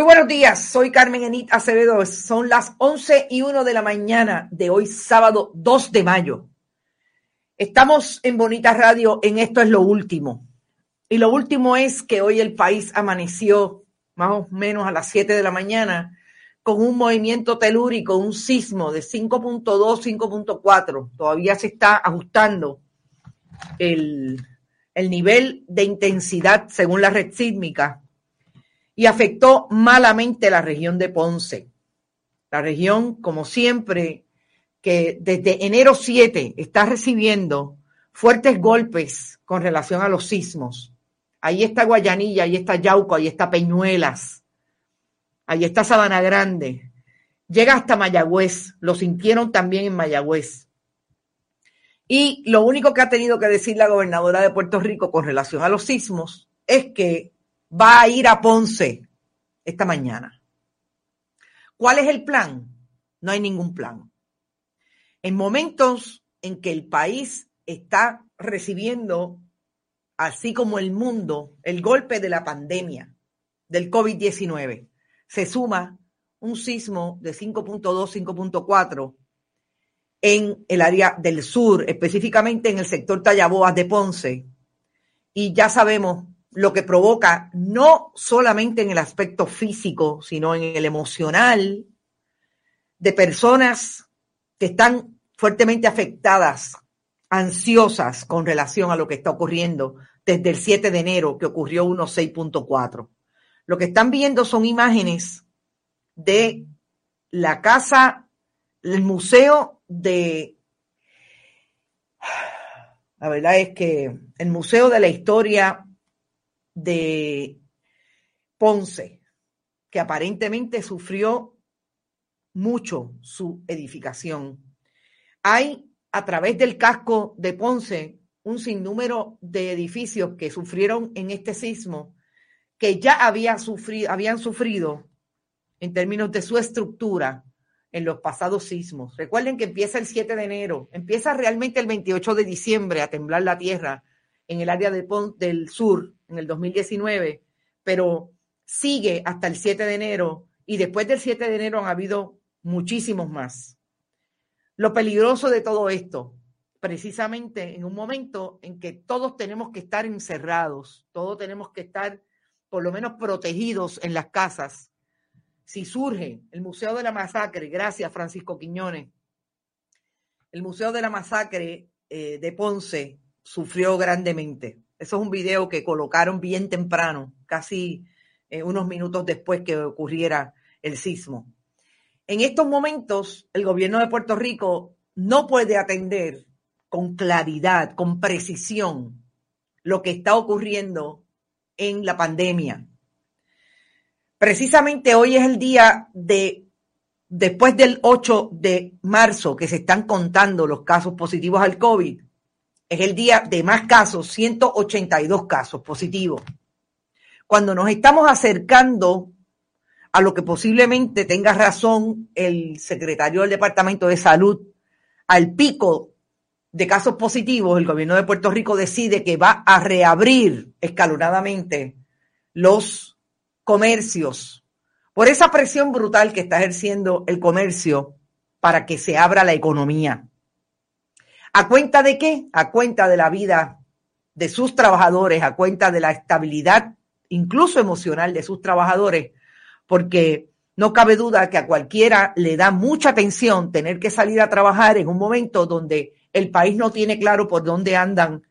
Muy buenos días, soy Carmen Enit Acevedo. Son las 11 y 1 de la mañana de hoy, sábado 2 de mayo. Estamos en Bonita Radio en Esto es lo último. Y lo último es que hoy el país amaneció más o menos a las 7 de la mañana con un movimiento telúrico, un sismo de 5.2, 5.4. Todavía se está ajustando el, el nivel de intensidad según la red sísmica y afectó malamente la región de Ponce. La región, como siempre, que desde enero 7 está recibiendo fuertes golpes con relación a los sismos. Ahí está Guayanilla, ahí está Yauco, ahí está Peñuelas, ahí está Sabana Grande. Llega hasta Mayagüez, lo sintieron también en Mayagüez. Y lo único que ha tenido que decir la gobernadora de Puerto Rico con relación a los sismos es que va a ir a Ponce esta mañana. ¿Cuál es el plan? No hay ningún plan. En momentos en que el país está recibiendo, así como el mundo, el golpe de la pandemia del COVID-19, se suma un sismo de 5.2, 5.4 en el área del sur, específicamente en el sector Tallaboas de Ponce. Y ya sabemos lo que provoca no solamente en el aspecto físico, sino en el emocional de personas que están fuertemente afectadas, ansiosas con relación a lo que está ocurriendo desde el 7 de enero, que ocurrió 1.6.4. Lo que están viendo son imágenes de la casa, el museo de... La verdad es que el Museo de la Historia de Ponce, que aparentemente sufrió mucho su edificación. Hay a través del casco de Ponce un sinnúmero de edificios que sufrieron en este sismo, que ya había sufrido, habían sufrido en términos de su estructura en los pasados sismos. Recuerden que empieza el 7 de enero, empieza realmente el 28 de diciembre a temblar la tierra en el área de del sur en el 2019, pero sigue hasta el 7 de enero y después del 7 de enero han habido muchísimos más. Lo peligroso de todo esto, precisamente en un momento en que todos tenemos que estar encerrados, todos tenemos que estar por lo menos protegidos en las casas. Si surge el Museo de la Masacre, gracias Francisco Quiñones, el Museo de la Masacre eh, de Ponce sufrió grandemente. Eso es un video que colocaron bien temprano, casi eh, unos minutos después que ocurriera el sismo. En estos momentos, el gobierno de Puerto Rico no puede atender con claridad, con precisión, lo que está ocurriendo en la pandemia. Precisamente hoy es el día de, después del 8 de marzo, que se están contando los casos positivos al COVID, es el día de más casos, 182 casos positivos. Cuando nos estamos acercando a lo que posiblemente tenga razón el secretario del Departamento de Salud, al pico de casos positivos, el gobierno de Puerto Rico decide que va a reabrir escalonadamente los comercios por esa presión brutal que está ejerciendo el comercio para que se abra la economía. ¿A cuenta de qué? A cuenta de la vida de sus trabajadores, a cuenta de la estabilidad, incluso emocional, de sus trabajadores, porque no cabe duda que a cualquiera le da mucha atención tener que salir a trabajar en un momento donde el país no tiene claro por dónde andan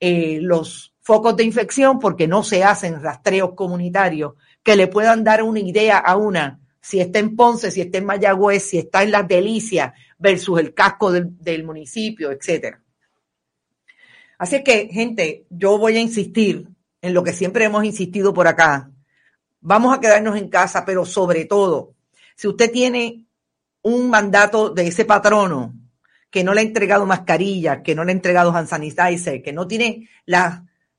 eh, los focos de infección porque no se hacen rastreos comunitarios que le puedan dar una idea a una si está en Ponce, si está en Mayagüez, si está en Las Delicias versus el casco del, municipio, etcétera. Así que, gente, yo voy a insistir en lo que siempre hemos insistido por acá, Vamos a quedarnos en casa, pero sobre todo, si usted tiene un mandato de ese patrono que no le ha entregado mascarilla, que no le ha entregado hand que no tiene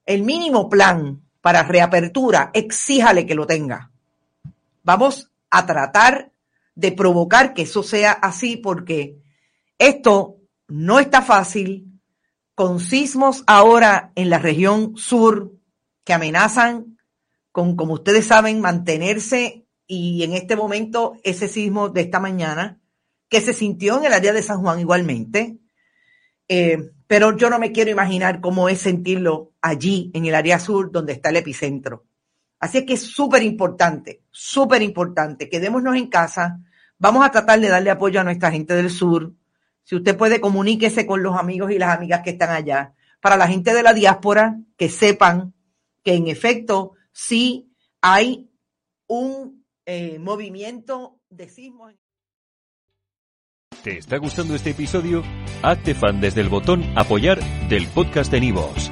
el mínimo plan para reapertura, exíjale que lo tenga. Vamos a tratar de provocar que eso sea así porque esto no está fácil con sismos ahora en la región sur que amenazan con, como ustedes saben, mantenerse y en este momento ese sismo de esta mañana, que se sintió en el área de San Juan igualmente, eh, pero yo no me quiero imaginar cómo es sentirlo allí, en el área sur, donde está el epicentro. Así que es súper importante, súper importante. Quedémonos en casa. Vamos a tratar de darle apoyo a nuestra gente del sur. Si usted puede, comuníquese con los amigos y las amigas que están allá. Para la gente de la diáspora, que sepan que en efecto si hay un eh, movimiento de sismo. ¿Te está gustando este episodio? Hazte fan desde el botón apoyar del podcast de Nivos.